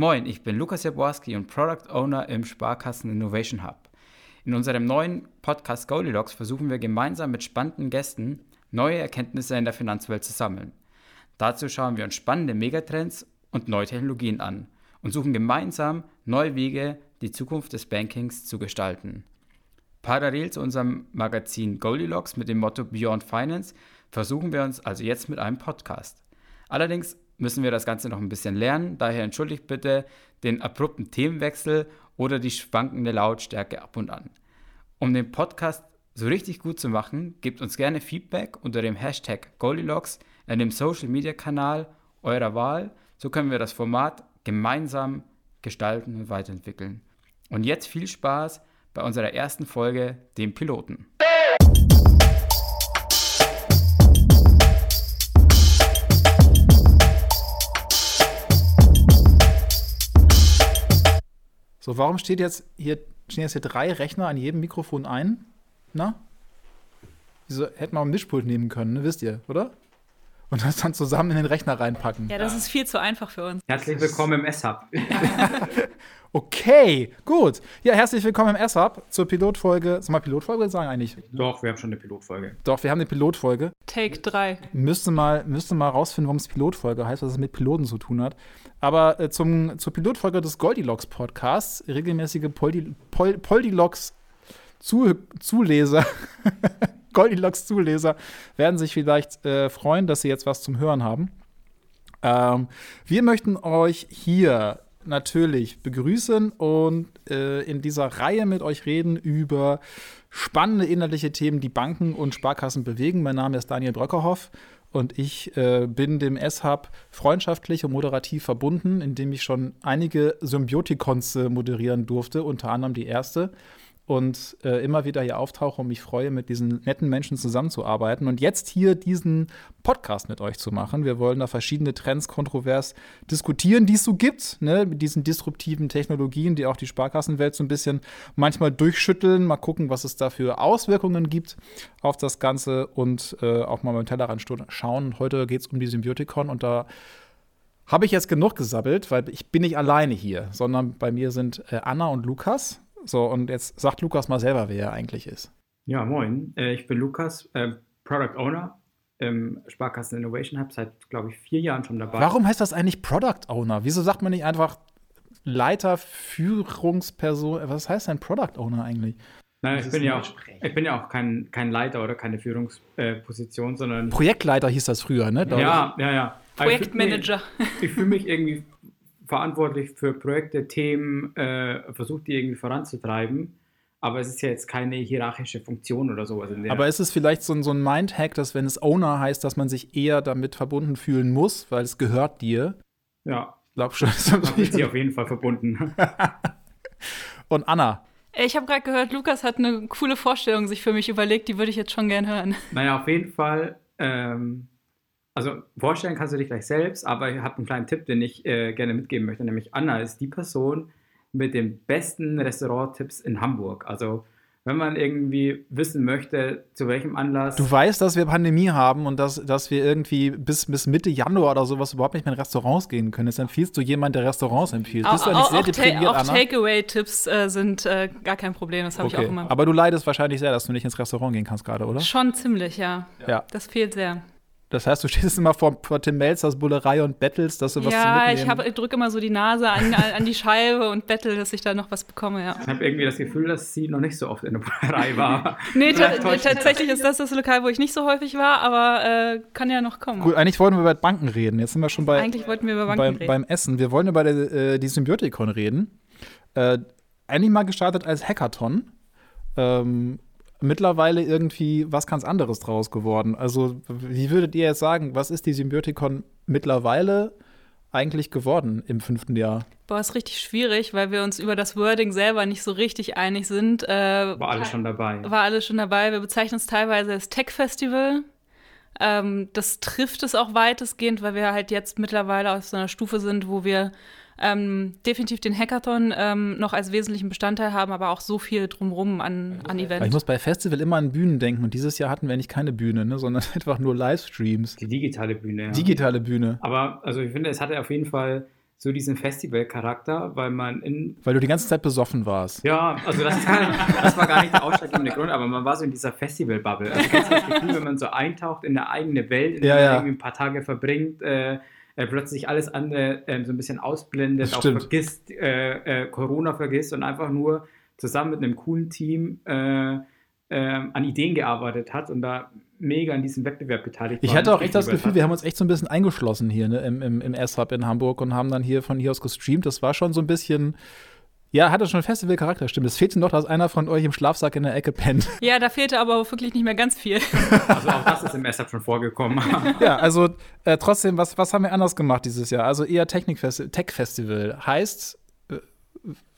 Moin, ich bin Lukas Jaborski und Product Owner im Sparkassen Innovation Hub. In unserem neuen Podcast Goldilocks versuchen wir gemeinsam mit spannenden Gästen neue Erkenntnisse in der Finanzwelt zu sammeln. Dazu schauen wir uns spannende Megatrends und neue Technologien an und suchen gemeinsam neue Wege, die Zukunft des Bankings zu gestalten. Parallel zu unserem Magazin Goldilocks mit dem Motto Beyond Finance versuchen wir uns also jetzt mit einem Podcast. Allerdings müssen wir das Ganze noch ein bisschen lernen, daher entschuldigt bitte den abrupten Themenwechsel oder die schwankende Lautstärke ab und an. Um den Podcast so richtig gut zu machen, gebt uns gerne Feedback unter dem Hashtag Goldilocks in dem Social Media Kanal eurer Wahl. So können wir das Format gemeinsam gestalten und weiterentwickeln. Und jetzt viel Spaß bei unserer ersten Folge, dem Piloten. So, warum steht jetzt hier, stehen jetzt hier drei Rechner an jedem Mikrofon ein? Na? Wieso hätten wir auch ein Mischpult nehmen können, ne? wisst ihr, oder? Und das dann zusammen in den Rechner reinpacken. Ja, das ist viel zu einfach für uns. Herzlich willkommen im S-Hub. okay, gut. Ja, herzlich willkommen im S-Hub zur Pilotfolge. Soll mal Pilotfolge sagen eigentlich? Doch, wir haben schon eine Pilotfolge. Doch, wir haben eine Pilotfolge. Take 3. Müsste mal, müsste mal rausfinden, warum es Pilotfolge heißt, was es mit Piloten zu tun hat. Aber äh, zum, zur Pilotfolge des Goldilocks Podcasts, regelmäßige Poldi, Pol, Poldilocks zu, Zuleser, Goldilocks Zuleser werden sich vielleicht äh, freuen, dass sie jetzt was zum Hören haben. Ähm, wir möchten euch hier natürlich begrüßen und äh, in dieser Reihe mit euch reden über spannende inhaltliche Themen, die Banken und Sparkassen bewegen. Mein Name ist Daniel Bröckerhoff und ich äh, bin dem S-Hub freundschaftlich und moderativ verbunden, indem ich schon einige Symbiotikons äh, moderieren durfte, unter anderem die erste und äh, immer wieder hier auftauche und mich freue, mit diesen netten Menschen zusammenzuarbeiten und jetzt hier diesen Podcast mit euch zu machen. Wir wollen da verschiedene Trends kontrovers diskutieren, die es so gibt, ne? mit diesen disruptiven Technologien, die auch die Sparkassenwelt so ein bisschen manchmal durchschütteln. Mal gucken, was es da für Auswirkungen gibt auf das Ganze und äh, auch mal beim Tellerrand schauen. Heute geht es um die Symbiotikon und da habe ich jetzt genug gesabbelt, weil ich bin nicht alleine hier, sondern bei mir sind äh, Anna und Lukas. So, und jetzt sagt Lukas mal selber, wer er eigentlich ist. Ja, moin. Äh, ich bin Lukas, äh, Product Owner im Sparkassen Innovation Hub, seit, glaube ich, vier Jahren schon dabei. Warum heißt das eigentlich Product Owner? Wieso sagt man nicht einfach Leiter, Führungsperson? Was heißt denn Product Owner eigentlich? Nein, ich bin, ja auch, ich bin ja auch kein, kein Leiter oder keine Führungsposition, sondern. Projektleiter hieß das früher, ne? Ja, ja, ja. Projektmanager. Ich fühle mich, fühl mich irgendwie verantwortlich für Projekte, Themen, äh, versucht die irgendwie voranzutreiben. Aber es ist ja jetzt keine hierarchische Funktion oder sowas. Aber ist es vielleicht so, so ein Mindhack, dass wenn es Owner heißt, dass man sich eher damit verbunden fühlen muss, weil es gehört dir? Ja. Ich glaube schon. Da ist sie auf jeden Fall verbunden. Und Anna, ich habe gerade gehört, Lukas hat eine coole Vorstellung sich für mich überlegt, die würde ich jetzt schon gern hören. Naja, auf jeden Fall ähm, also vorstellen kannst du dich gleich selbst, aber ich habe einen kleinen Tipp, den ich äh, gerne mitgeben möchte, nämlich Anna ist die Person mit den besten Restauranttipps in Hamburg. Also wenn man irgendwie wissen möchte, zu welchem Anlass. Du weißt, dass wir Pandemie haben und dass, dass wir irgendwie bis, bis Mitte Januar oder sowas überhaupt nicht mehr in Restaurants gehen können. Jetzt empfiehlst du jemand, der Restaurants empfiehlt. Bist du nicht sehr deprimiert, ta Auch Takeaway-Tipps äh, sind äh, gar kein Problem. Das habe okay. ich auch immer. Aber du leidest wahrscheinlich sehr, dass du nicht ins Restaurant gehen kannst gerade, oder? Schon ziemlich, ja. ja. Das fehlt sehr. Das heißt, du stehst immer vor, vor Tim Melzers Bullerei und bettelst, dass du was ja, zu Ja, ich, ich drücke immer so die Nase an, an die Scheibe und bettel, dass ich da noch was bekomme, ja. Ich habe irgendwie das Gefühl, dass sie noch nicht so oft in der Bullerei war. nee, tatsächlich ist das das Lokal, wo ich nicht so häufig war, aber äh, kann ja noch kommen. Gut, eigentlich wollten wir über Banken reden. Jetzt sind wir schon bei, eigentlich wollten wir über Banken bei, reden. beim Essen. Wir wollen über die, äh, die Symbiotikon reden. Äh, eigentlich mal gestartet als Hackathon. Ähm, mittlerweile irgendwie was ganz anderes draus geworden. Also, wie würdet ihr jetzt sagen, was ist die Symbiotikon mittlerweile eigentlich geworden im fünften Jahr? Boah, ist richtig schwierig, weil wir uns über das Wording selber nicht so richtig einig sind. Äh, war alles schon dabei. War alles schon dabei. Wir bezeichnen es teilweise als Tech-Festival. Ähm, das trifft es auch weitestgehend, weil wir halt jetzt mittlerweile auf so einer Stufe sind, wo wir ähm, definitiv den Hackathon ähm, noch als wesentlichen Bestandteil haben, aber auch so viel drumherum an, an Events. Ich muss bei Festival immer an Bühnen denken und dieses Jahr hatten wir eigentlich keine Bühne, ne, sondern einfach nur Livestreams. Die digitale Bühne. Ja. Digitale Bühne. Aber also ich finde, es hatte auf jeden Fall so diesen Festival-Charakter, weil man in. Weil du die ganze Zeit besoffen warst. Ja, also das, das war gar nicht der ausschlaggebende Grund, aber man war so in dieser Festival-Bubble. Also du das Gefühl, wenn man so eintaucht in eine eigene Welt, in der Ja, man irgendwie ein paar Tage verbringt, äh, äh, plötzlich alles andere äh, so ein bisschen ausblendet, auch vergisst, äh, äh, Corona vergisst und einfach nur zusammen mit einem coolen Team an Ideen gearbeitet hat und da mega an diesem Wettbewerb beteiligt Ich war. hatte auch echt das Gefühl, hat. wir haben uns echt so ein bisschen eingeschlossen hier ne, im, im, im S-Hub in Hamburg und haben dann hier von hier aus gestreamt. Das war schon so ein bisschen, ja, hatte schon Festival-Charakter, stimmt. Es fehlte noch, dass einer von euch im Schlafsack in der Ecke pennt. Ja, da fehlte aber auch wirklich nicht mehr ganz viel. Also auch das ist im S-Hub schon vorgekommen. ja, also äh, trotzdem, was, was haben wir anders gemacht dieses Jahr? Also eher Technik-Festi- Tech-Festival. Heißt, äh,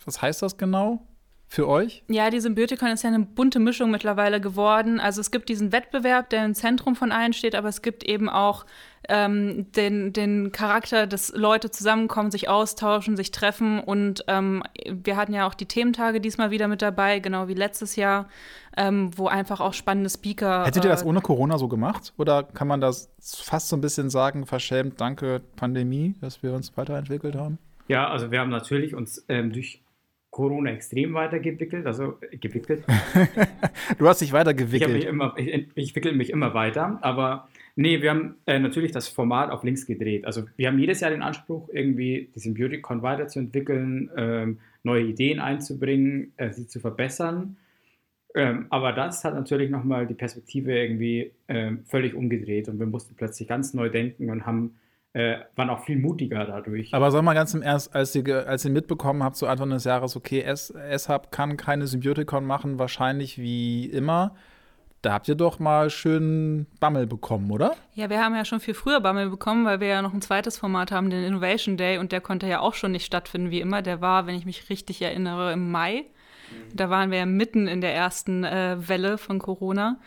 was heißt das genau für euch? Ja, die Symbiotikon ist ja eine bunte Mischung mittlerweile geworden. Also es gibt diesen Wettbewerb, der im Zentrum von allen steht, aber es gibt eben auch ähm, den, den Charakter, dass Leute zusammenkommen, sich austauschen, sich treffen. Und ähm, wir hatten ja auch die Thementage diesmal wieder mit dabei, genau wie letztes Jahr, ähm, wo einfach auch spannende Speaker. Hättet ihr das äh, ohne Corona so gemacht? Oder kann man das fast so ein bisschen sagen, verschämt, danke Pandemie, dass wir uns weiterentwickelt haben? Ja, also wir haben natürlich uns ähm, durch Corona extrem weitergewickelt, also äh, gewickelt. Du hast dich Ich, weitergewickelt. immer, ich, ich wickel mich immer weiter, aber nee, wir haben äh, natürlich das Format auf links gedreht. Also wir haben jedes Jahr den Anspruch, irgendwie die Symbioticon weiterzuentwickeln, ähm, neue Ideen einzubringen, äh, sie zu verbessern. Ähm, aber das hat natürlich nochmal die Perspektive irgendwie ähm, völlig umgedreht und wir mussten plötzlich ganz neu denken und haben, äh, waren auch viel mutiger dadurch. Aber sag mal ganz im Ernst, als ihr, ge- als ihr mitbekommen habt, zu Anfang des Jahres, okay, S- S-Hub kann keine Symbiotikon machen, wahrscheinlich wie immer. Da habt ihr doch mal schön Bammel bekommen, oder? Ja, wir haben ja schon viel früher Bammel bekommen, weil wir ja noch ein zweites Format haben, den Innovation Day, und der konnte ja auch schon nicht stattfinden wie immer. Der war, wenn ich mich richtig erinnere, im Mai. Da waren wir ja mitten in der ersten äh, Welle von Corona.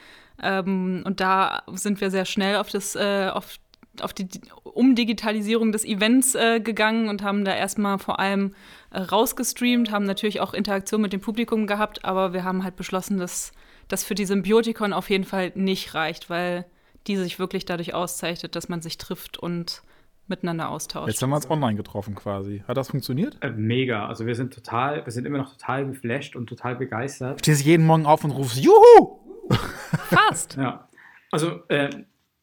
Ähm, und da sind wir sehr schnell auf das, äh, auf, auf die Di- Umdigitalisierung des Events äh, gegangen und haben da erstmal vor allem äh, rausgestreamt, haben natürlich auch Interaktion mit dem Publikum gehabt, aber wir haben halt beschlossen, dass das für die Symbiotikon auf jeden Fall nicht reicht, weil die sich wirklich dadurch auszeichnet, dass man sich trifft und miteinander austauscht. Jetzt haben wir uns online getroffen quasi. Hat das funktioniert? Äh, mega, also wir sind total, wir sind immer noch total geflasht und total begeistert. Stehst jeden Morgen auf und rufst Juhu! Fast. Ja, also äh,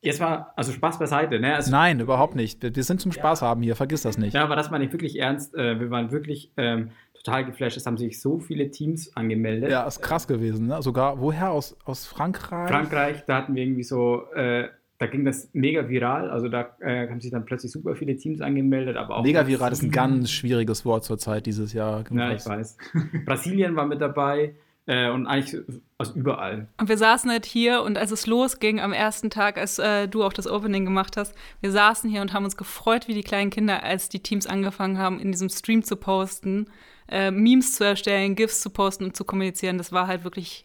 jetzt mal, also Spaß beiseite, ne? Also, Nein, überhaupt nicht. Wir, sind zum Spaß haben hier, vergiss das nicht. Ja, aber das meine ich wirklich ernst. Äh, wir waren wirklich ähm, total geflasht. Es haben sich so viele Teams angemeldet. Ja, ist krass gewesen, ne? Sogar, woher? Aus, aus Frankreich? Frankreich, da hatten wir irgendwie so, äh, da ging das mega viral. Also da äh, haben sich dann plötzlich super viele Teams angemeldet, aber auch. Mega viral ist ein ganz schwieriges Wort zur Zeit dieses Jahr. Ja, ich weiß. Brasilien war mit dabei äh, und eigentlich aus überall. Und wir saßen halt hier und als es losging am ersten Tag, als äh, du auch das Opening gemacht hast, wir saßen hier und haben uns gefreut wie die kleinen Kinder, als die Teams angefangen haben, in diesem Stream zu posten, äh, Memes zu erstellen, GIFs zu posten und zu kommunizieren. Das war halt wirklich,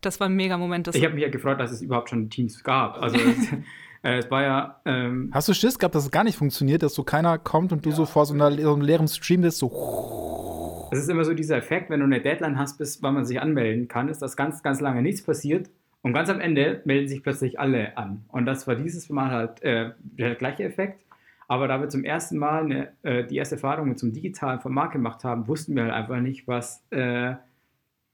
das war ein mega Moment. Ich habe mich ja gefreut, dass es überhaupt schon Teams gab. Also es, äh, es war ja. Ähm, Hast du Schiss gehabt, dass es gar nicht funktioniert, dass so keiner kommt und du so vor so, einer, so einem leeren Stream bist, so. Es ist immer so dieser Effekt, wenn du eine Deadline hast, bis wann man sich anmelden kann, ist, dass ganz, ganz lange nichts passiert. Und ganz am Ende melden sich plötzlich alle an. Und das war dieses Mal halt äh, der gleiche Effekt. Aber da wir zum ersten Mal eine, äh, die erste Erfahrung mit so einem digitalen Format gemacht haben, wussten wir halt einfach nicht, was, äh,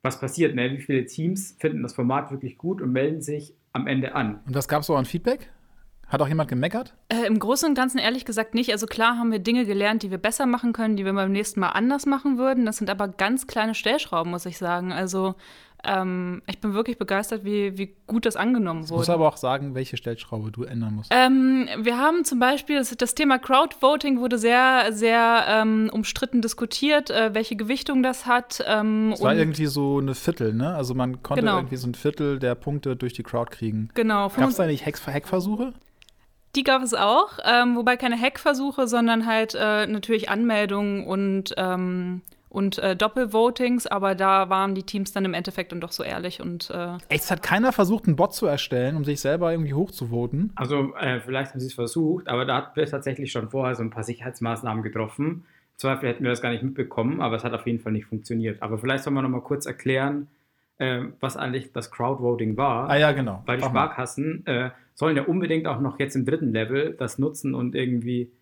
was passiert. Ne? Wie viele Teams finden das Format wirklich gut und melden sich am Ende an. Und was gab es so an Feedback? Hat auch jemand gemeckert? Äh, Im Großen und Ganzen ehrlich gesagt nicht. Also klar haben wir Dinge gelernt, die wir besser machen können, die wir beim nächsten Mal anders machen würden. Das sind aber ganz kleine Stellschrauben, muss ich sagen. Also ähm, ich bin wirklich begeistert, wie, wie gut das angenommen Ich muss wurde. aber auch sagen, welche Stellschraube du ändern musst. Ähm, wir haben zum Beispiel, das, das Thema Crowdvoting wurde sehr, sehr ähm, umstritten diskutiert, äh, welche Gewichtung das hat. Ähm, Es war irgendwie so eine Viertel, ne? Also man konnte Genau. irgendwie so ein Viertel der Punkte durch die Crowd kriegen. genau, Gab es da nicht Hack Hackversuche? Die gab es auch, ähm, wobei keine Hackversuche, sondern halt äh, natürlich Anmeldungen und, ähm, und äh, Doppelvotings, aber da waren die Teams dann im Endeffekt dann doch so ehrlich und äh, Echt, es hat keiner versucht, einen Bot zu erstellen, um sich selber irgendwie hochzuvoten. Also äh, vielleicht haben sie es versucht, aber da hatten wir tatsächlich schon vorher so ein paar Sicherheitsmaßnahmen getroffen. Im Zweifel hätten wir das gar nicht mitbekommen, aber es hat auf jeden Fall nicht funktioniert. Aber vielleicht soll man noch mal kurz erklären, äh, was eigentlich das Crowdvoting war. Ah ja, genau. Weil die Mach mal. Sparkassen äh, sollen ja unbedingt auch noch jetzt im dritten Level das nutzen und irgendwie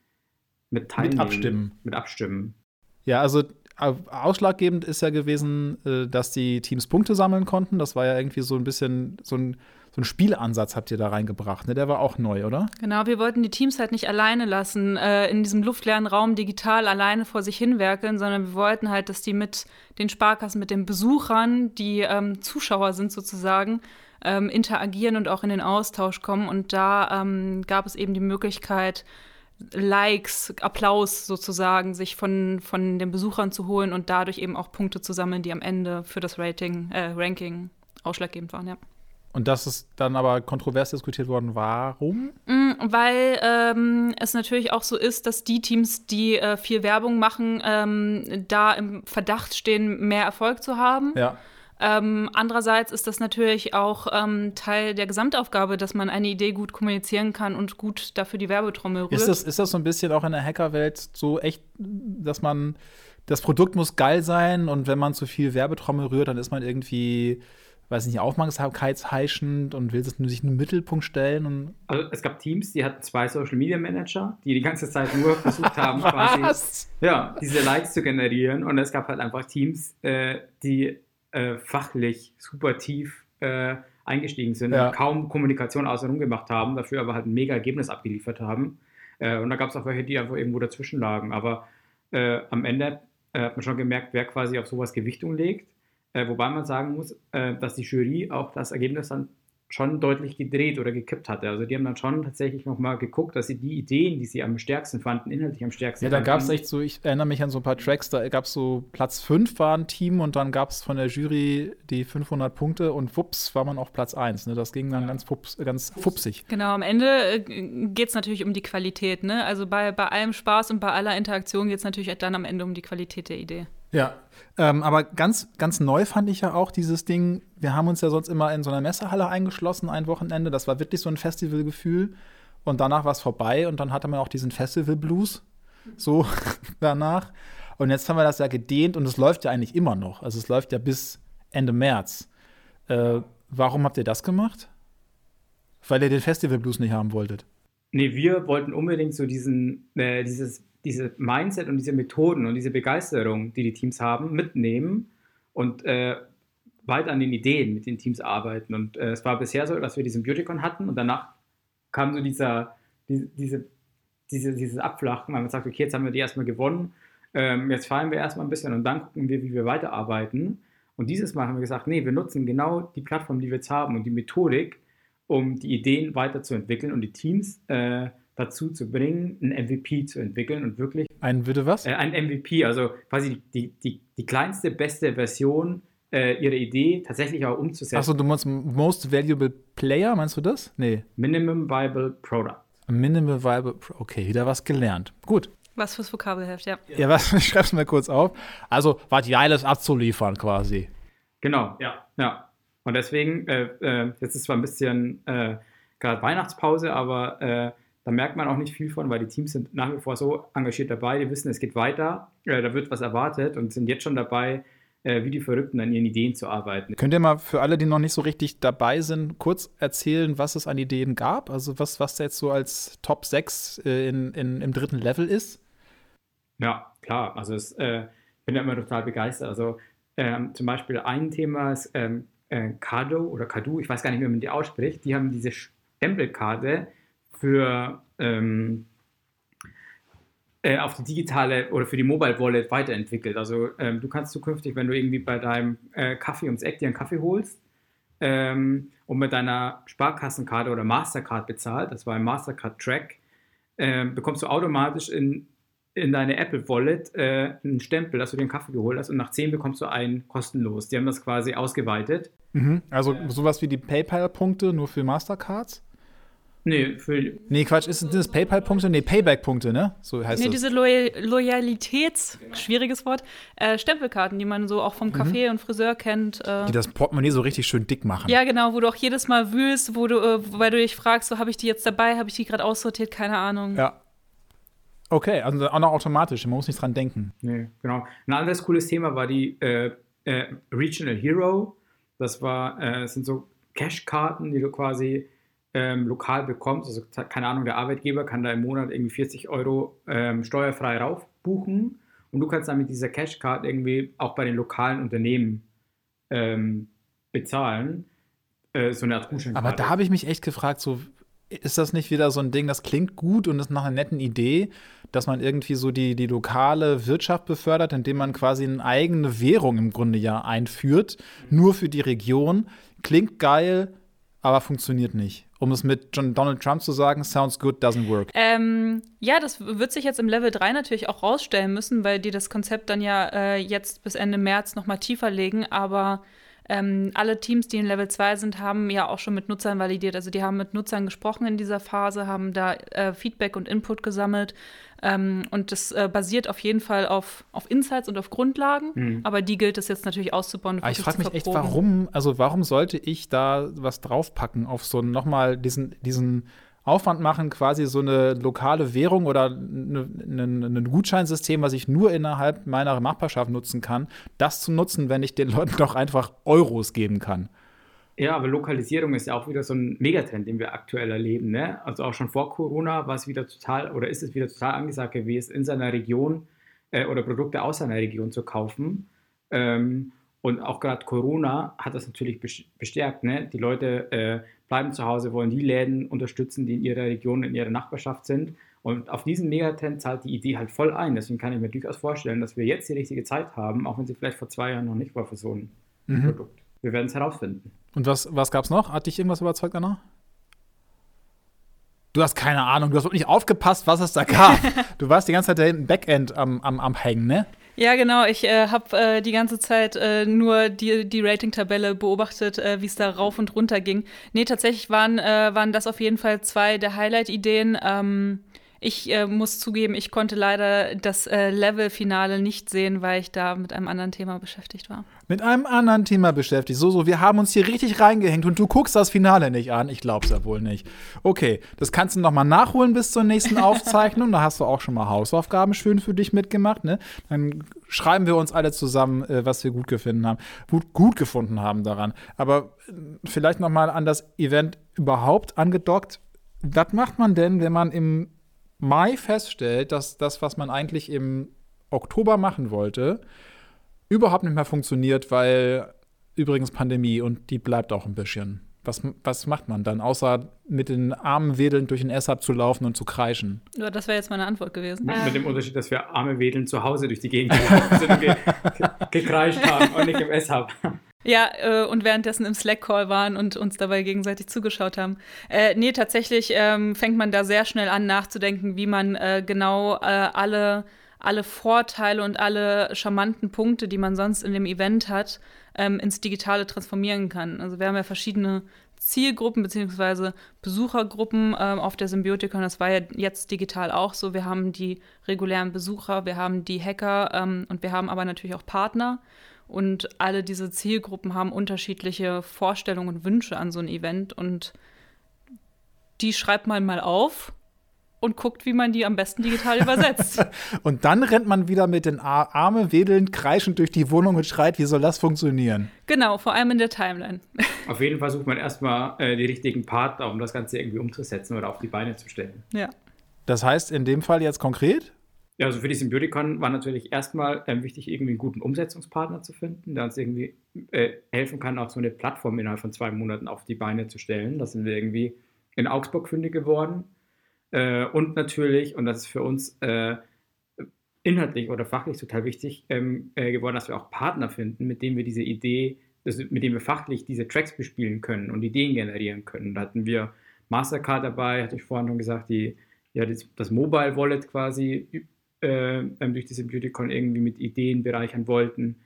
mit teilnehmen. Mit abstimmen. Mit abstimmen. Ja, also ausschlaggebend ist ja gewesen, äh, dass die Teams Punkte sammeln konnten. Das war ja irgendwie so ein bisschen so ein, so ein Spielansatz habt ihr da reingebracht. Ne? Der war auch neu, oder? Genau, wir wollten die Teams halt nicht alleine lassen, äh, in diesem luftleeren Raum digital alleine vor sich hinwerkeln, sondern wir wollten halt, dass die mit den Sparkassen, mit den Besuchern, die ähm, Zuschauer sind sozusagen, ähm, interagieren und auch in den Austausch kommen. Und da ähm, gab es eben die Möglichkeit, Likes, Applaus sozusagen, sich von, von den Besuchern zu holen und dadurch eben auch Punkte zu sammeln, die am Ende für das Rating, äh, Ranking ausschlaggebend waren, ja. Und das ist dann aber kontrovers diskutiert worden. Warum? Mm, weil ähm, es natürlich auch so ist, dass die Teams, die äh, viel Werbung machen, ähm, da im Verdacht stehen, mehr Erfolg zu haben. Ja. Ähm, andererseits ist das natürlich auch ähm, Teil der Gesamtaufgabe, dass man eine Idee gut kommunizieren kann und gut dafür die Werbetrommel rührt. Ist das, ist das so ein bisschen auch in der Hackerwelt so echt, dass man das Produkt muss geil sein und wenn man zu viel Werbetrommel rührt, dann ist man irgendwie weiß nicht, aufmerksamkeitsheischend und will sich nur im Mittelpunkt stellen. Und also es gab Teams, die hatten zwei Social Media Manager, die die ganze Zeit nur versucht haben, quasi ja, diese Likes zu generieren. Und es gab halt einfach Teams, äh, die äh, fachlich super tief äh, eingestiegen sind ja. und kaum Kommunikation außenrum gemacht haben, dafür aber halt ein mega Ergebnis abgeliefert haben. Äh, und da gab es auch welche, die einfach irgendwo dazwischen lagen. Aber äh, am Ende äh, hat man schon gemerkt, wer quasi auf sowas Gewichtung legt. Äh, wobei man sagen muss, dass die Jury auch das Ergebnis dann schon deutlich gedreht oder gekippt hatte. Also die haben dann schon tatsächlich nochmal geguckt, dass sie die Ideen, die sie am stärksten fanden, inhaltlich am stärksten Ja, da gab es echt so, ich erinnere mich an so ein paar Tracks, da gab es so Platz 5 war ein Team und dann gab es von der Jury die 500 Punkte und wups war man auch Platz 1. Ne? Das ging dann ja. ganz, fups, ganz fupsig. Genau, am Ende äh, geht es natürlich um die Qualität. Ne? Also bei, bei allem Spaß und bei aller Interaktion geht es natürlich dann am Ende um die Qualität der Idee. Ja, ähm, aber ganz, ganz neu fand ich ja auch dieses Ding, wir haben uns ja sonst immer in so einer Messehalle eingeschlossen, ein Wochenende. Das war wirklich so ein Festivalgefühl. Und danach war es vorbei und dann hatte man auch diesen Festival-Blues so danach. Und jetzt haben wir das ja gedehnt und es läuft ja eigentlich immer noch. Also es läuft ja bis Ende März. Äh, warum habt ihr das gemacht? Weil ihr den Festival-Blues nicht haben wolltet. Nee, wir wollten unbedingt so diesen, äh, dieses diese Mindset und diese Methoden und diese Begeisterung, die die Teams haben, mitnehmen und äh, weiter an den Ideen mit den Teams arbeiten. Und äh, es war bisher so, dass wir diesen Beautycon hatten und danach kam so dieser, die, diese, diese, dieses Abflachen, weil man sagt, okay, jetzt haben wir die erstmal gewonnen, ähm, jetzt fallen wir erstmal ein bisschen und dann gucken wir, wie wir weiterarbeiten. Und dieses Mal haben wir gesagt, nee, wir nutzen genau die Plattform, die wir jetzt haben und die Methodik, um die Ideen weiterzuentwickeln und die Teams äh, dazu zu bringen, einen MVP zu entwickeln und wirklich. Ein bitte was? Äh, ein MVP, also quasi die, die, die kleinste, beste Version äh, ihrer Idee tatsächlich auch umzusetzen. Achso, du meinst Most Valuable Player, meinst du das? Nee. Minimum Viable Product. Minimum Viable Okay, wieder was gelernt. Gut. Was fürs Vokabelheft, ja. Ja, was, ich schreib's mir kurz auf. Also, was Geiles abzuliefern quasi. Genau, ja. ja. Und deswegen, äh, äh, jetzt ist zwar ein bisschen äh, gerade Weihnachtspause, aber äh, da merkt man auch nicht viel von, weil die Teams sind nach wie vor so engagiert dabei, die wissen, es geht weiter, äh, da wird was erwartet und sind jetzt schon dabei, äh, wie die Verrückten an ihren Ideen zu arbeiten. Könnt ihr mal für alle, die noch nicht so richtig dabei sind, kurz erzählen, was es an Ideen gab? Also was, was jetzt so als Top 6 äh, in, in, im dritten Level ist? Ja, klar. Also äh, ich bin ja immer total begeistert. Also ähm, zum Beispiel ein Thema ist ähm, äh, Kado oder Kadu, ich weiß gar nicht, wie man die ausspricht. Die haben diese Stempelkarte, für ähm, äh, auf die digitale oder für die Mobile Wallet weiterentwickelt. Also ähm, du kannst zukünftig, wenn du irgendwie bei deinem äh, Kaffee ums Eck dir einen Kaffee holst ähm, und mit deiner Sparkassenkarte oder Mastercard bezahlt, das war ein Mastercard Track, äh, bekommst du automatisch in, in deine Apple Wallet äh, einen Stempel, dass du einen Kaffee geholt hast und nach 10 bekommst du einen kostenlos. Die haben das quasi ausgeweitet. Mhm. Also sowas wie die PayPal-Punkte nur für Mastercards? Nee, für nee, Quatsch, ist das PayPal-Punkte? Nee, Payback-Punkte, ne? So heißt nee, das. diese Loyal Loyalitäts, schwieriges Wort, äh, Stempelkarten, die man so auch vom Café mhm. und Friseur kennt. Äh. Die das Portemonnaie so richtig schön dick machen. Ja, genau, wo du auch jedes Mal wühlst, wo du, äh, weil du dich fragst, so habe ich die jetzt dabei, habe ich die gerade aussortiert, keine Ahnung. Ja. Okay, also auch noch automatisch, man muss nicht dran denken. Nee, genau. Ein anderes cooles Thema war die äh, äh, Regional Hero. Das war, äh, das sind so Cash-Karten, die du quasi ähm, lokal bekommst, also keine Ahnung, der Arbeitgeber kann da im Monat irgendwie 40 Euro ähm, steuerfrei raufbuchen und du kannst dann mit dieser Cashcard irgendwie auch bei den lokalen Unternehmen ähm, bezahlen. Äh, so eine Art Gutscheinkarte. Aber da habe ich mich echt gefragt, so ist das nicht wieder so ein Ding, das klingt gut und ist nach einer netten Idee, dass man irgendwie so die, die lokale Wirtschaft befördert, indem man quasi eine eigene Währung im Grunde ja einführt, nur für die Region. Klingt geil, aber funktioniert nicht. Um es mit John Donald Trump zu sagen, sounds good, doesn't work. Ähm, ja, das wird sich jetzt im Level 3 natürlich auch rausstellen müssen, weil die das Konzept dann ja äh, jetzt bis Ende März noch mal tiefer legen, aber ähm, alle Teams, die in Level 2 sind, haben ja auch schon mit Nutzern validiert. Also die haben mit Nutzern gesprochen in dieser Phase, haben da äh, Feedback und Input gesammelt. Ähm, und das äh, basiert auf jeden Fall auf, auf Insights und auf Grundlagen, mhm. aber die gilt es jetzt natürlich auszubauen. Ich frage mich echt, warum, also warum sollte ich da was draufpacken auf so nochmal diesen, diesen Aufwand machen, quasi so eine lokale Währung oder ein Gutscheinsystem, was ich nur innerhalb meiner Nachbarschaft nutzen kann, das zu nutzen, wenn ich den Leuten doch einfach Euros geben kann. Ja, aber Lokalisierung ist ja auch wieder so ein Megatrend, den wir aktuell erleben. Ne? Also auch schon vor Corona war es wieder total oder ist es wieder total angesagt gewesen, in seiner Region äh, oder Produkte aus seiner Region zu kaufen. Ähm, und auch gerade Corona hat das natürlich bestärkt. Ne? Die Leute äh, bleiben zu Hause, wollen die Läden unterstützen, die in ihrer Region, in ihrer Nachbarschaft sind. Und auf diesen Megatrend zahlt die Idee halt voll ein. Deswegen kann ich mir durchaus vorstellen, dass wir jetzt die richtige Zeit haben, auch wenn sie vielleicht vor zwei Jahren noch nicht war für so ein mhm. Produkt. Wir werden es herausfinden. Und was, was gab es noch? Hat dich irgendwas überzeugt danach? Du hast keine Ahnung, du hast nicht aufgepasst, was es da gab. du warst die ganze Zeit da hinten Backend am, am, am Hängen, ne? Ja, genau. Ich äh, habe äh, die ganze Zeit äh, nur die, die Rating-Tabelle beobachtet, äh, wie es da rauf und runter ging. Nee, tatsächlich waren, äh, waren das auf jeden Fall zwei der Highlight-Ideen. Ähm, ich äh, muss zugeben, ich konnte leider das äh, Level-Finale nicht sehen, weil ich da mit einem anderen Thema beschäftigt war. Mit einem anderen Thema beschäftigt. So, so, wir haben uns hier richtig reingehängt und du guckst das Finale nicht an. Ich glaub's ja wohl nicht. Okay, das kannst du noch mal nachholen bis zur nächsten Aufzeichnung. da hast du auch schon mal Hausaufgaben schön für dich mitgemacht. Ne? Dann schreiben wir uns alle zusammen, äh, was wir gut gefunden haben, gut, gut gefunden haben daran. Aber äh, vielleicht noch mal an das Event überhaupt angedockt. Was macht man denn, wenn man im Mai feststellt, dass das, was man eigentlich im Oktober machen wollte, überhaupt nicht mehr funktioniert, weil übrigens Pandemie und die bleibt auch ein bisschen. Was, was macht man dann, außer mit den Armen wedelnd durch den S-Hub zu laufen und zu kreischen? Ja, das wäre jetzt meine Antwort gewesen. Mit, mit, dem Unterschied, dass wir Arme wedelnd zu Hause durch die Gegend sind und ge gekreischt haben und nicht im S-Hub. Ja, äh, und währenddessen im Slack-Call waren und uns dabei gegenseitig zugeschaut haben. Äh, nee, tatsächlich ähm, fängt man da sehr schnell an nachzudenken, wie man äh, genau äh, alle, alle Vorteile und alle charmanten Punkte, die man sonst in dem Event hat, ähm, ins Digitale transformieren kann. Also wir haben ja verschiedene Zielgruppen bzw. Besuchergruppen ähm, auf der Symbiotikon. Das war ja jetzt digital auch so. Wir haben die regulären Besucher, wir haben die Hacker ähm, und wir haben aber natürlich auch Partner. Und alle diese Zielgruppen haben unterschiedliche Vorstellungen und Wünsche an so ein Event. Und die schreibt man mal auf und guckt, wie man die am besten digital übersetzt. und dann rennt man wieder mit den Armen wedelnd, kreischend durch die Wohnung und schreit, wie soll das funktionieren? Genau, vor allem in der Timeline. Auf jeden Fall sucht man erstmal äh, die richtigen Partner, um das Ganze irgendwie umzusetzen oder auf die Beine zu stellen. Ja. Das heißt in dem Fall jetzt konkret? Ja, also für die Symbioticon war natürlich erstmal ähm, wichtig, irgendwie einen guten Umsetzungspartner zu finden, der uns irgendwie äh, helfen kann, auch so eine Plattform innerhalb von zwei Monaten auf die Beine zu stellen. Das sind wir irgendwie in Augsburg fündig geworden. Äh, und natürlich, und das ist für uns äh, inhaltlich oder fachlich total wichtig ähm, äh, geworden, dass wir auch Partner finden, mit denen wir diese Idee, das, mit denen wir fachlich diese Tracks bespielen können und Ideen generieren können. Da hatten wir Mastercard dabei, hatte ich vorhin schon gesagt, die ja, das, das Mobile Wallet quasi äh, durch diese Beautycon irgendwie mit Ideen bereichern wollten.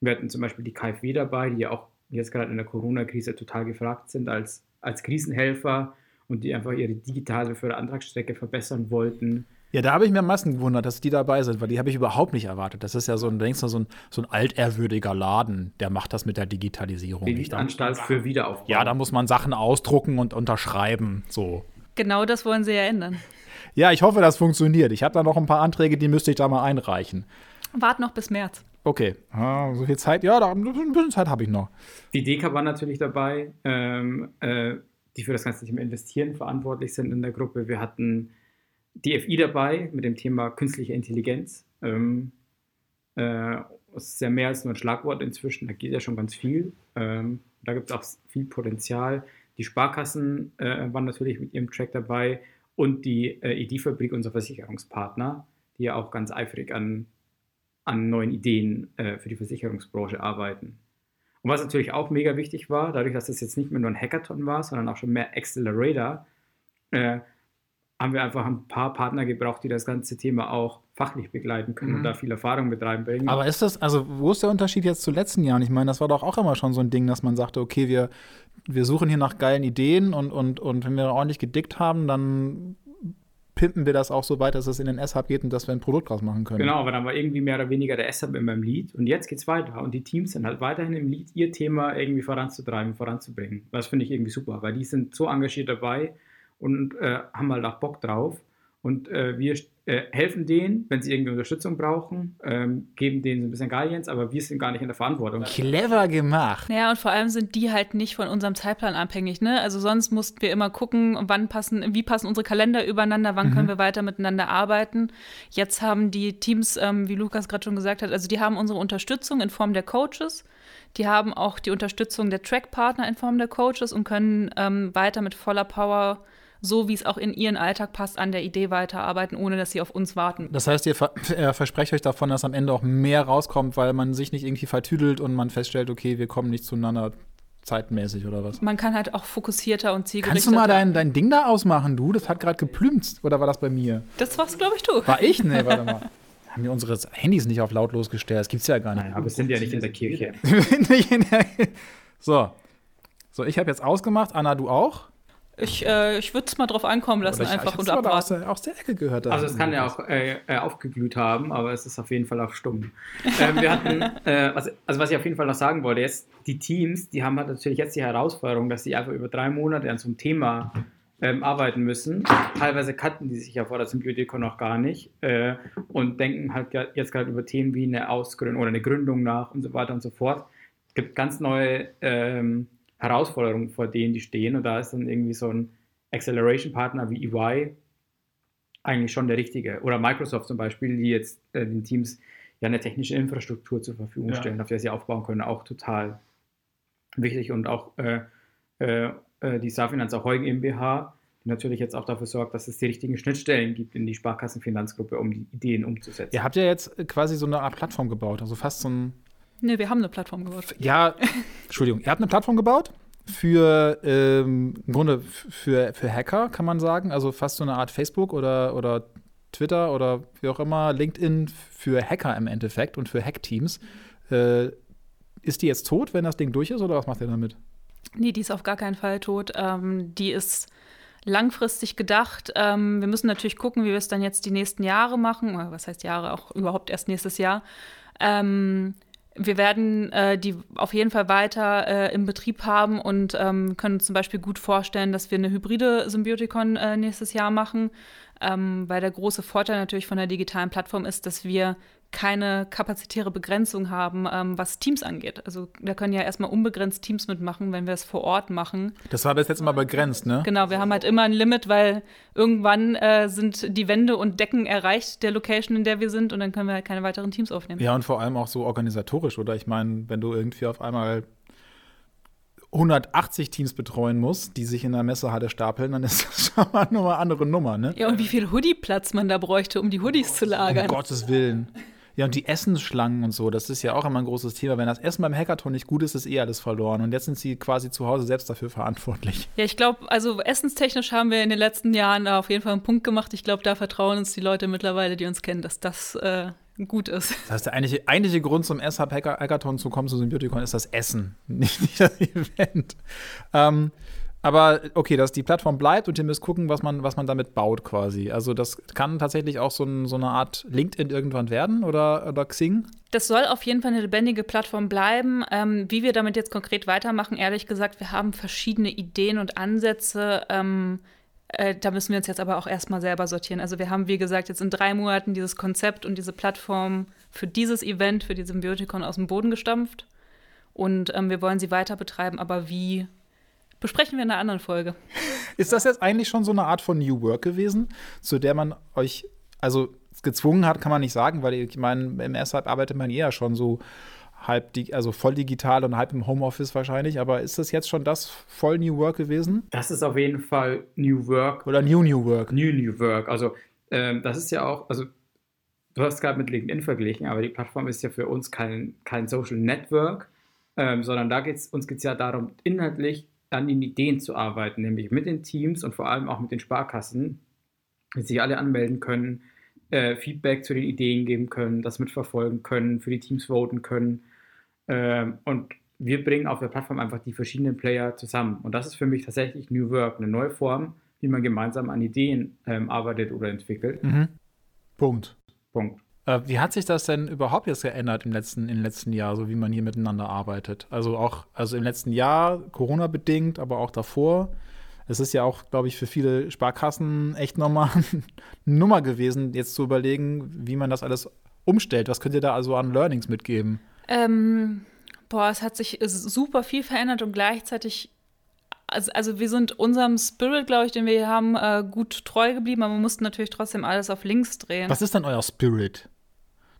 Wir hatten zum Beispiel die KfW dabei, die ja auch jetzt gerade in der Corona-Krise total gefragt sind als, als Krisenhelfer und die einfach ihre digitale Förderantragsstrecke verbessern wollten. Ja, da habe ich mir am meisten gewundert, dass die dabei sind, weil die habe ich überhaupt nicht erwartet. Das ist ja so ein, denkst du, so ein, so ein altehrwürdiger Laden, der macht das mit der Digitalisierung. Die Anstalt für Wiederaufbau. Ja, da muss man Sachen ausdrucken und unterschreiben, so. Genau das wollen sie ja ändern. Ja, ich hoffe, das funktioniert. Ich habe da noch ein paar Anträge, die müsste ich da mal einreichen. Wart noch bis März. Okay, ah, so viel Zeit, ja, da, ein bisschen Zeit habe ich noch. Die DK war natürlich dabei. Ähm, äh, die für das ganze Thema Investieren verantwortlich sind in der Gruppe. Wir hatten die FI dabei mit dem Thema künstliche Intelligenz. Ähm, äh, das ist ja mehr als nur ein Schlagwort inzwischen, da geht ja schon ganz viel. Ähm, da gibt es auch viel Potenzial. Die Sparkassen äh, waren natürlich mit ihrem Track dabei und die äh, ED-Fabrik, unser Versicherungspartner, die ja auch ganz eifrig an, an neuen Ideen äh, für die Versicherungsbranche arbeiten. Und was natürlich auch mega wichtig war, dadurch, dass das jetzt nicht mehr nur ein Hackathon war, sondern auch schon mehr Accelerator, äh, haben wir einfach ein paar Partner gebraucht, die das ganze Thema auch fachlich begleiten können mhm. und da viel Erfahrung mit reinbringen. Aber ist das, also wo ist der Unterschied jetzt zu letzten Jahren? Ich meine, das war doch auch immer schon so ein Ding, dass man sagte, okay, wir, wir suchen hier nach geilen Ideen und, und, und wenn wir ordentlich gedickt haben, dann pimpen wir das auch so weit, dass es in den S-Hub geht und dass wir ein Produkt draus machen können. Genau, aber dann war irgendwie mehr oder weniger der S-Hub in meinem Lead und jetzt geht es weiter und die Teams sind halt weiterhin im Lead, ihr Thema irgendwie voranzutreiben, voranzubringen. Das finde ich irgendwie super, weil die sind so engagiert dabei und äh, haben halt auch Bock drauf. Und äh, wir äh, helfen denen, wenn sie irgendwie Unterstützung brauchen, ähm, geben denen so ein bisschen Guidance, aber wir sind gar nicht in der Verantwortung. Clever gemacht. Ja, und vor allem sind die halt nicht von unserem Zeitplan abhängig. Ne? Also sonst mussten wir immer gucken, wann passen, wie passen unsere Kalender übereinander, wann mhm. können wir weiter miteinander arbeiten. Jetzt haben die Teams, ähm, wie Lukas gerade schon gesagt hat, also die haben unsere Unterstützung in Form der Coaches. Die haben auch die Unterstützung der Trackpartner in Form der Coaches und können ähm, weiter mit voller Power so wie es auch in ihren Alltag passt, an der Idee weiterarbeiten, ohne dass sie auf uns warten. Das heißt, ihr ver äh, versprecht euch davon, dass am Ende auch mehr rauskommt, weil man sich nicht irgendwie vertüdelt und man feststellt, okay, wir kommen nicht zueinander zeitmäßig oder was? Man kann halt auch fokussierter und zielgerichteter. Kannst du mal dein, dein Ding da ausmachen, du? Das hat gerade geplümpt. Oder war das bei mir? Das warst, glaube ich, du. War ich? Nee, warte mal. Haben wir unsere Handys nicht auf lautlos gestellt? Das gibt's ja gar nicht. Nein, aber wir sind ja nicht in der Kirche. wir sind nicht in der So. So, ich habe jetzt ausgemacht. Anna, du auch? Ich, äh, ich würde es mal drauf ankommen lassen, ich, einfach ich und abwarten. Aus der, aus der Ecke gehört. Also es kann ja auch äh, äh, aufgeglüht haben, aber es ist auf jeden Fall auch stumm. ähm, wir hatten, äh, was, also was ich auf jeden Fall noch sagen wollte, jetzt die Teams, die haben halt natürlich jetzt die Herausforderung, dass sie einfach über drei Monate an so einem Thema ähm, arbeiten müssen. Teilweise kannten die sich ja vor der Symbiotikon noch gar nicht äh, und denken halt jetzt gerade über Themen wie eine Ausgründung oder eine Gründung nach und so weiter und so fort. Es gibt ganz neue ähm, Herausforderungen, vor denen die stehen. Und da ist dann irgendwie so ein Acceleration-Partner wie EY eigentlich schon der richtige. Oder Microsoft zum Beispiel, die jetzt äh, den Teams ja eine technische Infrastruktur zur Verfügung ja. stellen, auf der sie aufbauen können, auch total wichtig. Und auch äh, äh, äh die Saarfinanz auch Eugen GmbH, die natürlich jetzt auch dafür sorgt, dass es die richtigen Schnittstellen gibt in die Sparkassenfinanzgruppe, um die Ideen umzusetzen. Ihr habt ja jetzt quasi so eine Art Plattform gebaut, also fast so ein Ne, wir haben eine Plattform gebaut. Ja, Entschuldigung, ihr habt eine Plattform gebaut für ähm, im Grunde für, für Hacker, kann man sagen. Also fast so eine Art Facebook oder, oder Twitter oder wie auch immer, LinkedIn für Hacker im Endeffekt und für Hackteams. Äh, ist die jetzt tot, wenn das Ding durch ist, oder was macht ihr damit? Nee, die ist auf gar keinen Fall tot. Ähm, die ist langfristig gedacht. Ähm, wir müssen natürlich gucken, wie wir es dann jetzt die nächsten Jahre machen. Oder was heißt Jahre? Auch überhaupt erst nächstes Jahr. Ähm, wir werden äh, die auf jeden Fall weiter äh, im Betrieb haben und ähm, können zum Beispiel gut vorstellen, dass wir eine hybride Symbiotikon äh, nächstes Jahr machen, ähm, weil der große Vorteil natürlich von der digitalen Plattform ist, dass wir keine kapazitäre Begrenzung haben, ähm, was Teams angeht. Also da können ja erstmal unbegrenzt Teams mitmachen, wenn wir es vor Ort machen. Das war bis jetzt immer begrenzt, ne? Genau, wir haben halt immer ein Limit, weil irgendwann äh, sind die Wände und Decken erreicht der Location, in der wir sind und dann können wir halt keine weiteren Teams aufnehmen. Ja, und vor allem auch so organisatorisch, oder? Ich meine, wenn du irgendwie auf einmal 180 Teams betreuen musst, die sich in der Messehalle stapeln, dann ist das schon mal eine andere Nummer, ne? Ja, und wie viel Hoodie-Platz man da bräuchte, um die Hoodies zu lagern. Um Gottes Willen. Ja, und die Essensschlangen und so, das ist ja auch immer ein großes Thema. Wenn das Essen beim Hackathon nicht gut ist, ist eh alles verloren. Und jetzt sind sie quasi zu Hause selbst dafür verantwortlich. Ja, ich glaube, also essenstechnisch haben wir in den letzten Jahren da auf jeden Fall einen Punkt gemacht. Ich glaube, da vertrauen uns die Leute mittlerweile, die uns kennen, dass das äh, gut ist. Das heißt, der eigentliche, eigentliche Grund zum S-Hub Hackathon zu kommen, zu Symbioticon, ist das Essen, nicht, nicht das Event. Ähm, aber okay, dass die Plattform bleibt und ihr müsst gucken, was man, was man damit baut quasi. Also das kann tatsächlich auch so, ein, so eine Art LinkedIn irgendwann werden oder, oder Xing? Das soll auf jeden Fall eine lebendige Plattform bleiben. Ähm, wie wir damit jetzt konkret weitermachen, ehrlich gesagt, wir haben verschiedene Ideen und Ansätze. Ähm, äh, da müssen wir uns jetzt aber auch erstmal selber sortieren. Also wir haben, wie gesagt, jetzt in drei Monaten dieses Konzept und diese Plattform für dieses Event, für die Symbiotikon aus dem Boden gestampft. Und ähm, wir wollen sie weiter betreiben, aber wie Besprechen wir in einer anderen Folge. Ist das jetzt eigentlich schon so eine Art von New Work gewesen, zu der man euch, also gezwungen hat, kann man nicht sagen, weil ich meine, im ersten arbeitet man eher schon so halb, also voll digital und halb im Homeoffice wahrscheinlich. Aber ist das jetzt schon das voll New Work gewesen? Das ist auf jeden Fall New Work. Oder New New Work. New New Work. Also ähm, das ist ja auch, also du hast gerade mit LinkedIn verglichen, aber die Plattform ist ja für uns kein, kein Social Network, ähm, sondern da geht's, uns geht es ja darum, inhaltlich an den Ideen zu arbeiten, nämlich mit den Teams und vor allem auch mit den Sparkassen, die sich alle anmelden können, äh, Feedback zu den Ideen geben können, das mitverfolgen können, für die Teams voten können. Ähm, und wir bringen auf der Plattform einfach die verschiedenen Player zusammen. Und das ist für mich tatsächlich New Work, eine neue Form, wie man gemeinsam an Ideen ähm, arbeitet oder entwickelt. Mhm. Punkt. Punkt. Äh, wie hat sich das denn überhaupt jetzt geändert im letzten, im letzten Jahr, so wie man hier miteinander arbeitet? Also auch, also im letzten Jahr, Corona-bedingt, aber auch davor. Es ist ja auch, glaube ich, für viele Sparkassen echt nochmal eine Nummer gewesen, jetzt zu überlegen, wie man das alles umstellt. Was könnt ihr da also an Learnings mitgeben? Ähm, boah, es hat sich super viel verändert und gleichzeitig also, also wir sind unserem Spirit, glaube ich, den wir hier haben, äh, gut treu geblieben, aber wir mussten natürlich trotzdem alles auf links drehen. Was ist denn euer Spirit?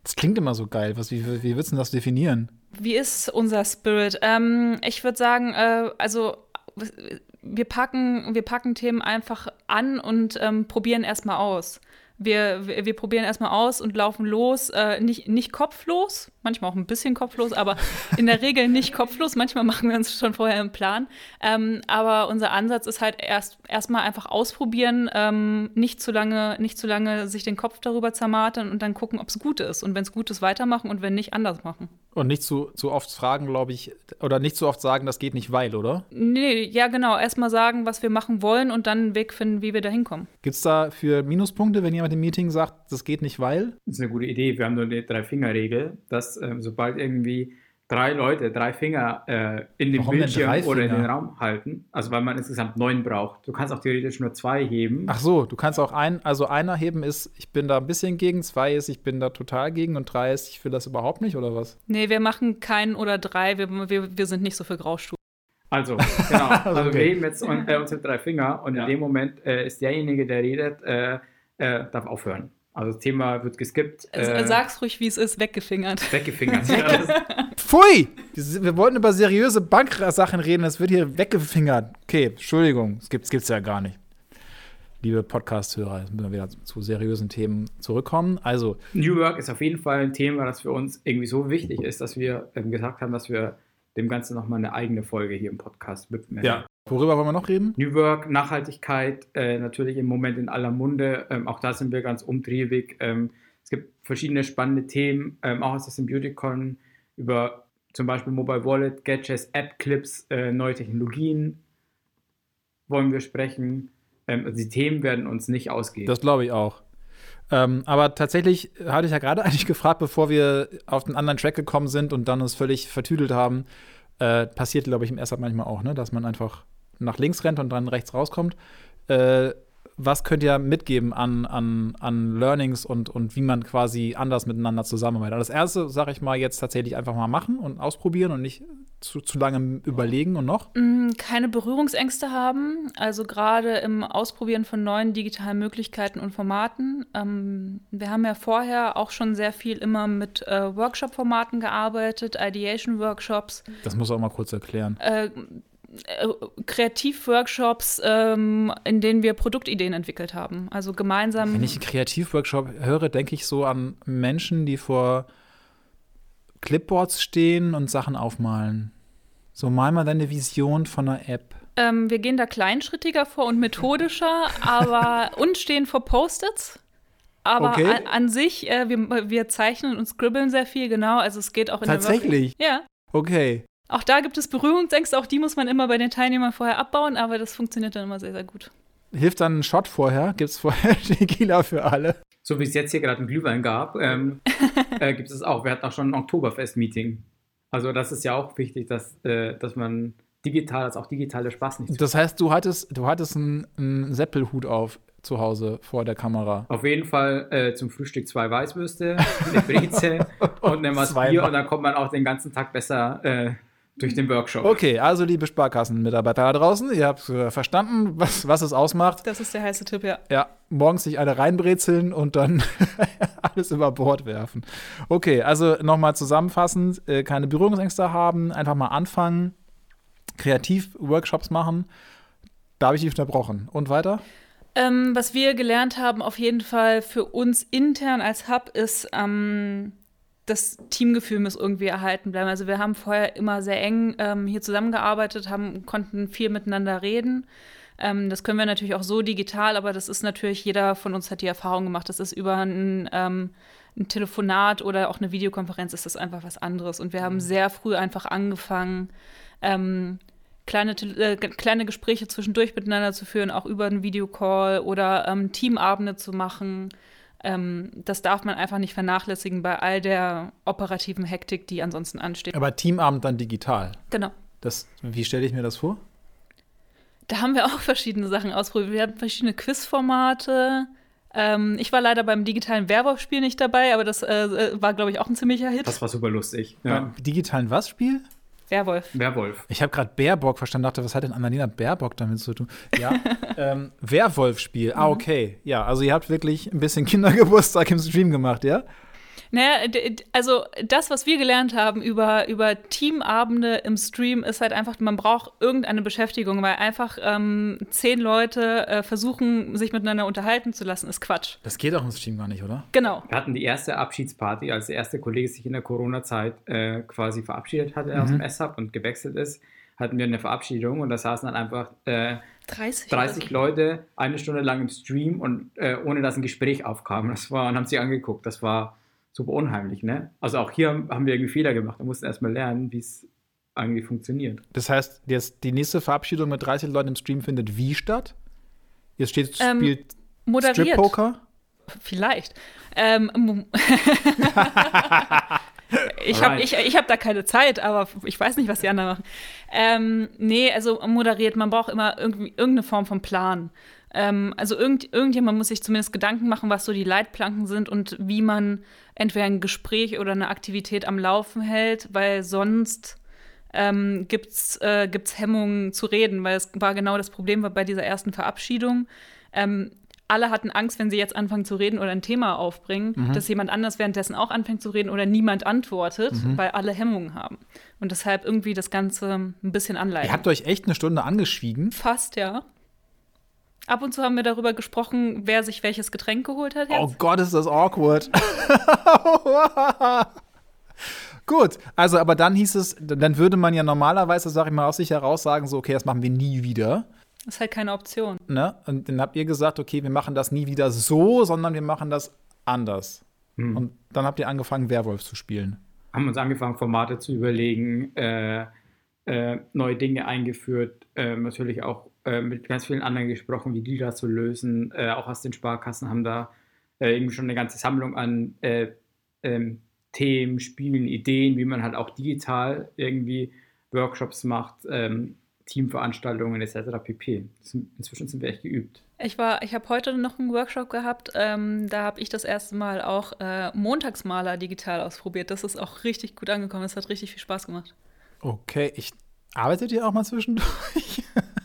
Das klingt immer so geil. Was, wie, wie würdest du das definieren? Wie ist unser Spirit? Ähm, ich würde sagen, äh, also wir packen, wir packen Themen einfach an und ähm, probieren erstmal aus. Wir, wir, wir probieren erstmal aus und laufen los, äh, nicht, nicht kopflos, manchmal auch ein bisschen kopflos, aber in der Regel nicht kopflos. Manchmal machen wir uns schon vorher einen Plan. Ähm, aber unser Ansatz ist halt erst erstmal einfach ausprobieren, ähm, nicht zu lange, nicht zu lange sich den Kopf darüber zermartern und dann gucken, ob es gut ist. Und wenn es gut ist, weitermachen und wenn nicht, anders machen. Und nicht zu, zu oft fragen, glaube ich, oder nicht zu oft sagen, das geht nicht, weil, oder? Nee, ja, genau. Erstmal sagen, was wir machen wollen und dann einen Weg finden, wie wir da hinkommen. Gibt es da für Minuspunkte, wenn jemand im Meeting sagt, das geht nicht, weil? Das ist eine gute Idee. Wir haben nur eine Drei-Finger-Regel, dass ähm, sobald irgendwie drei Leute drei Finger äh, in den Warum Bildschirm oder in den? Raum halten, also weil man insgesamt neun braucht. Du kannst auch theoretisch nur zwei heben. Ach so, du kannst auch ein, also einer heben ist, ich bin da ein bisschen gegen, zwei ist, ich bin da total gegen und drei ist, ich will das überhaupt nicht, oder was? Nee, wir machen keinen oder drei. Wir, wir, wir sind nicht so für Graustufen. Also, genau. Also Okay. wir heben jetzt un, äh, unsere drei Finger und Ja. in dem Moment äh, ist derjenige, der redet, äh, äh, darf aufhören. Also das Thema wird geskippt. Äh, Sag's ruhig, wie es ist, weggefingert. Weggefingert. Ja, Pfui! Wir wollten über seriöse Banksachen reden, das wird hier weggefingert. Okay, Entschuldigung, das gibt's, gibt's ja gar nicht. Liebe Podcast-Hörer, jetzt müssen wir wieder zu seriösen Themen zurückkommen. Also, New Work ist auf jeden Fall ein Thema, das für uns irgendwie so wichtig ist, dass wir ähm, gesagt haben, dass wir dem Ganzen nochmal eine eigene Folge hier im Podcast widmen. Worüber wollen wir noch reden? New Work, Nachhaltigkeit, äh, natürlich im Moment in aller Munde. Ähm, auch da sind wir ganz umtriebig. Ähm, es gibt verschiedene spannende Themen, ähm, auch aus der Symbioticon, über zum Beispiel Mobile Wallet, Gadgets, App-Clips, äh, neue Technologien wollen wir sprechen. Ähm, also die Themen werden uns nicht ausgehen. Das glaube ich auch. Ähm, aber tatsächlich hatte ich ja gerade eigentlich gefragt, bevor wir auf den anderen Track gekommen sind und dann uns völlig vertüdelt haben. Äh, passiert, glaube ich, im Erster manchmal auch, ne? dass man einfach nach links rennt und dann rechts rauskommt. Äh, was könnt ihr mitgeben an, an, an Learnings und, und wie man quasi anders miteinander zusammenarbeitet? Also das erste, sage ich mal, jetzt tatsächlich einfach mal machen und ausprobieren und nicht zu, zu lange überlegen und noch. Mm, Keine Berührungsängste haben, also gerade im Ausprobieren von neuen digitalen Möglichkeiten und Formaten. Ähm, wir haben ja vorher auch schon sehr viel immer mit äh, Workshop-Formaten gearbeitet, Ideation-Workshops, Das muss auch mal kurz erklären. äh, äh, Kreativworkshops, ähm, in denen wir Produktideen entwickelt haben. Also gemeinsam. Wenn ich einen Kreativworkshop höre, denke ich so an Menschen, die vor Clipboards stehen und Sachen aufmalen. So mal mal deine Vision von einer App. Ähm, wir gehen da kleinschrittiger vor und methodischer, aber und stehen vor Post-its. Aber Okay. an, an sich, äh, wir, wir zeichnen und scribbeln sehr viel, genau. Also es geht auch in Tatsächlich? Der Work- ja. Okay. Auch da gibt es Berührungsängste, auch die muss man immer bei den Teilnehmern vorher abbauen, aber das funktioniert dann immer sehr, sehr gut. Hilft dann ein Shot vorher? Gibt es vorher Tequila für alle? so wie es jetzt hier gerade einen Glühwein gab, ähm, äh, gibt es auch. Wir hatten auch schon ein Oktoberfest-Meeting. Also das ist ja auch wichtig, dass, äh, dass man digital als auch digitale Spaß nicht Das heißt, du hattest, du hattest einen, einen Seppelhut auf zu Hause vor der Kamera. Auf jeden Fall äh, zum Frühstück zwei Weißwürste, eine Breze und eine Maß Zwei Bier und dann kommt man auch den ganzen Tag besser äh, durch den Workshop. Okay, also liebe Sparkassenmitarbeiter da draußen, ihr habt äh, verstanden, was, was es ausmacht. Das ist der heiße Tipp, ja. Ja, morgens sich alle reinbrezeln und dann alles über Bord werfen. Okay, also nochmal zusammenfassend, äh, keine Berührungsängste haben, einfach mal anfangen, Kreativ-Workshops machen. Da habe ich dich unterbrochen. Und weiter? Ähm, was wir gelernt haben, auf jeden Fall für uns intern als Hub, ist, ähm, das Teamgefühl muss irgendwie erhalten bleiben. Also wir haben vorher immer sehr eng ähm, hier zusammengearbeitet, haben, konnten viel miteinander reden. Ähm, das können wir natürlich auch so digital, aber das ist natürlich, jeder von uns hat die Erfahrung gemacht, das ist über ein, ähm, ein Telefonat oder auch eine Videokonferenz ist das einfach was anderes. Und wir haben sehr früh einfach angefangen, ähm, kleine, äh, kleine Gespräche zwischendurch miteinander zu führen, auch über einen Videocall oder ähm, Teamabende zu machen. Ähm, das darf man einfach nicht vernachlässigen bei all der operativen Hektik, die ansonsten ansteht. Aber Teamabend dann digital. Genau. Das, wie stelle ich mir das vor? Da haben wir auch verschiedene Sachen ausprobiert. Wir hatten verschiedene Quizformate. Ähm, ich war leider beim digitalen Werwolf-Spiel nicht dabei, aber das äh, war, glaube ich, auch ein ziemlicher Hit. Das war super lustig. Beim digitalen was Spiel? Werwolf. Werwolf. Ich habe gerade Baerbock verstanden, dachte, was hat denn Annalena Baerbock damit zu tun? Ja, ähm, Werwolf-Spiel. Ah, okay. Ja, also ihr habt wirklich ein bisschen Kindergeburtstag im Stream gemacht, ja? Naja, d- also das, was wir gelernt haben über, über Teamabende im Stream, ist halt einfach, man braucht irgendeine Beschäftigung, weil einfach ähm, zehn Leute äh, versuchen, sich miteinander unterhalten zu lassen, ist Quatsch. Das geht auch im Stream gar nicht, oder? Genau. Wir hatten die erste Abschiedsparty, als der erste Kollege sich in der Corona-Zeit äh, quasi verabschiedet hatte aus dem S-Hub und gewechselt ist, hatten wir eine Verabschiedung und da saßen dann einfach äh, 30. 30 Leute eine Stunde lang im Stream und äh, ohne dass ein Gespräch aufkam. Das war, und haben sie angeguckt. Das war super unheimlich, ne? Also auch hier haben wir irgendwie Fehler gemacht. Wir mussten erstmal lernen, wie es eigentlich funktioniert. Das heißt, jetzt die nächste Verabschiedung mit 30 Leuten im Stream findet wie statt? Jetzt steht, Ähm, spielt Moderiert. Strip-Poker? Vielleicht. Ähm, ich habe ich, ich hab da keine Zeit, aber ich weiß nicht, was die anderen machen. Ähm, nee, also moderiert, man braucht immer irgendwie irgendeine Form von Plan. Ähm, also irgend, irgendjemand muss sich zumindest Gedanken machen, was so die Leitplanken sind und wie man entweder ein Gespräch oder eine Aktivität am Laufen hält, weil sonst ähm, gibt es äh, gibt's Hemmungen zu reden, weil es war genau das Problem bei dieser ersten Verabschiedung. Ähm, alle hatten Angst, wenn sie jetzt anfangen zu reden oder ein Thema aufbringen, dass jemand anders währenddessen auch anfängt zu reden oder niemand antwortet, weil alle Hemmungen haben. Und deshalb irgendwie das Ganze ein bisschen anleiten. Ihr habt euch echt eine Stunde angeschwiegen. Fast, ja. Ab und zu haben wir darüber gesprochen, wer sich welches Getränk geholt hat. Jetzt. Oh Gott, ist das awkward. Gut, also aber dann hieß es, dann würde man ja normalerweise, sag ich mal, aus sich heraus sagen, so, okay, das machen wir nie wieder. Ist halt keine Option. Ne? Und dann habt ihr gesagt, okay, wir machen das nie wieder so, sondern wir machen das anders. Und dann habt ihr angefangen, Werwolf zu spielen. Haben uns angefangen, Formate zu überlegen, äh, äh, neue Dinge eingeführt, äh, natürlich auch äh, mit ganz vielen anderen gesprochen, wie die das zu lösen. Äh, auch aus den Sparkassen haben da äh, irgendwie schon eine ganze Sammlung an äh, ähm, Themen, Spielen, Ideen, wie man halt auch digital irgendwie Workshops macht, ähm, Teamveranstaltungen etc. pp. Inzwischen sind wir echt geübt. Ich war, ich habe heute noch einen Workshop gehabt. Ähm, da habe ich das erste Mal auch äh, Montagsmaler digital ausprobiert. Das ist auch richtig gut angekommen. Es hat richtig viel Spaß gemacht. Okay, ich arbeitet ihr auch mal zwischendurch?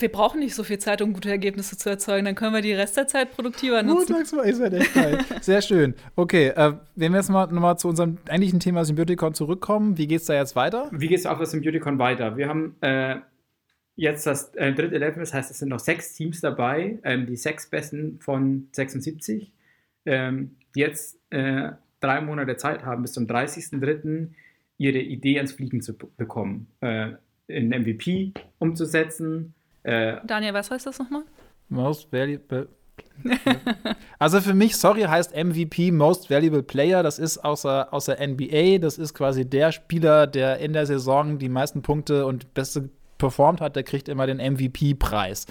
Wir brauchen nicht so viel Zeit, um gute Ergebnisse zu erzeugen. Dann können wir die Rest der Zeit produktiver nutzen. Montags war ist ja echt geil. Sehr schön. Okay, äh, wenn wir jetzt mal nochmal zu unserem eigentlichen Thema Symbioticon zurückkommen, wie geht's da jetzt weiter? Wie geht es auf das Symbioticon weiter? Wir haben äh, jetzt das äh, dritte Level, das heißt, es sind noch sechs Teams dabei, ähm, die sechs besten von 76, ähm, die jetzt äh, drei Monate Zeit haben, bis zum 30.03. ihre Idee ans Fliegen zu bekommen, äh, in MVP umzusetzen. Äh, Daniel, was heißt das nochmal? Most Valuable. also für mich, sorry, heißt MVP Most Valuable Player. Das ist außer, außer NBA. Das ist quasi der Spieler, der in der Saison die meisten Punkte und beste performt hat, der kriegt immer den MVP-Preis.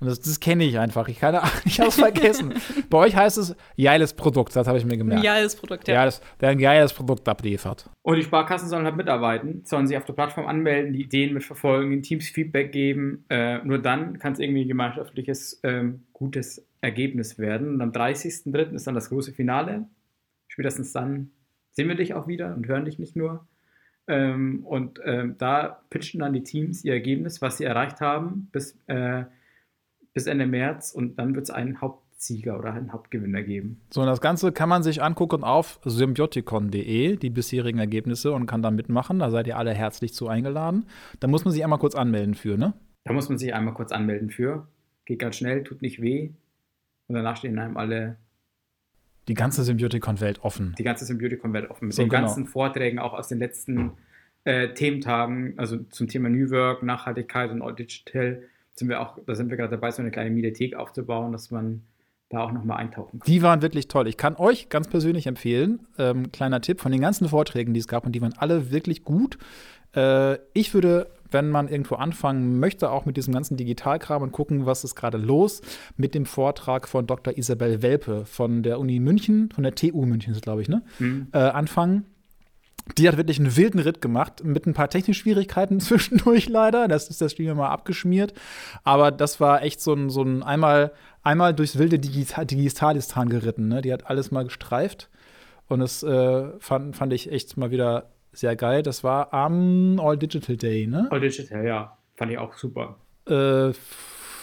Und das, das kenne ich einfach. Ich, keine ich habe es vergessen. Bei euch heißt es geiles Produkt, das habe ich mir gemerkt. Ja, das Produkt, Ja, das, der ein geiles Produkt abliefert. Und die Sparkassen sollen halt mitarbeiten, sollen sich auf der Plattform anmelden, die Ideen mitverfolgen, den Teams Feedback geben. Äh, nur dann kann es irgendwie ein gemeinschaftliches, ähm, gutes Ergebnis werden. Und am 30.03. ist dann das große Finale. Spätestens dann sehen wir dich auch wieder und hören dich nicht nur. Ähm, und ähm, da pitchen dann die Teams ihr Ergebnis, was sie erreicht haben, bis, äh, bis Ende März. Und dann wird es einen Hauptsieger oder einen Hauptgewinner geben. So, und das Ganze kann man sich angucken auf symbioticon.de, die bisherigen Ergebnisse, und kann da mitmachen. Da seid ihr alle herzlich zu eingeladen. Da muss man sich einmal kurz anmelden für, ne? Da muss man sich einmal kurz anmelden für. Geht ganz schnell, tut nicht weh. Und danach stehen einem alle Die ganze Symbioticon-Welt offen. die ganze Symbioticon-Welt offen. Mit So, den genau. ganzen Vorträgen auch aus den letzten äh, Thementagen, also zum Thema New Work, Nachhaltigkeit und All Digital, sind wir auch, da sind wir gerade dabei, so eine kleine Mediathek aufzubauen, dass man da auch nochmal eintauchen kann. Die waren wirklich toll. Ich kann euch ganz persönlich empfehlen, ähm, kleiner Tipp, von den ganzen Vorträgen, die es gab, und die waren alle wirklich gut. Äh, ich würde, wenn man irgendwo anfangen möchte, auch mit diesem ganzen Digitalkram und gucken, was ist gerade los, mit dem Vortrag von Dr. Isabel Welpe von der Uni München, von der TU München ist es, glaube ich, ne? Hm. äh, anfangen. Die hat wirklich einen wilden Ritt gemacht, mit ein paar technischen Schwierigkeiten zwischendurch leider. Das ist das Spiel mal abgeschmiert. Aber das war echt so ein, so ein einmal, einmal durchs wilde Digital Digitalistan geritten. Ne? Die hat alles mal gestreift. Und das äh, fand, fand ich echt mal wieder sehr geil. Das war am All Digital Day, ne? All Digital, ja, fand ich auch super. Äh,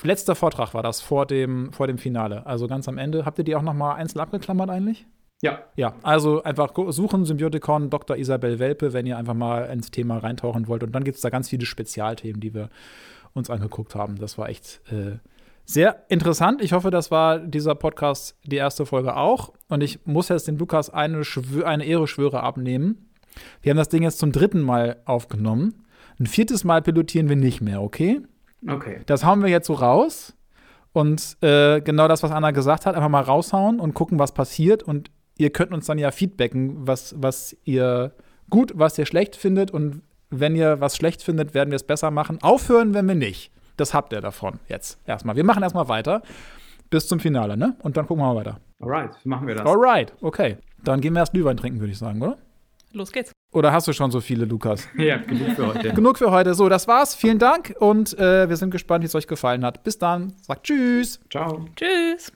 letzter Vortrag war das vor dem, vor dem Finale. Also ganz am Ende. Habt ihr die auch noch mal einzeln abgeklammert eigentlich? Ja, Ja, also einfach suchen Symbioticon Dr. Isabel Welpe, wenn ihr einfach mal ins Thema reintauchen wollt. Und dann gibt es da ganz viele Spezialthemen, die wir uns angeguckt haben. Das war echt äh, sehr interessant. Ich hoffe, das war dieser Podcast die erste Folge auch. Und ich muss jetzt dem Lukas eine, Schwö eine Ehre-Schwöre abnehmen. Wir haben das Ding jetzt zum dritten Mal aufgenommen. Ein viertes Mal pilotieren wir nicht mehr, okay? okay. Das hauen wir jetzt so raus. Und äh, genau das, was Anna gesagt hat, einfach mal raushauen und gucken, was passiert. Und ihr könnt uns dann ja feedbacken, was, was ihr gut, was ihr schlecht findet. Und wenn ihr was schlecht findet, werden wir es besser machen. Aufhören, wenn wir nicht. Das habt ihr davon jetzt erstmal. Wir machen erstmal weiter bis zum Finale, ne? Und dann gucken wir mal weiter. Alright, machen wir das. Alright, okay. Dann gehen wir erst Glühwein trinken, würde ich sagen, oder? Los geht's. Oder hast du schon so viele, Lukas? Ja, genug für heute. Genug für heute. So, das war's. Vielen Dank und äh, wir sind gespannt, wie es euch gefallen hat. Bis dann. Sagt Tschüss. Ciao. Tschüss.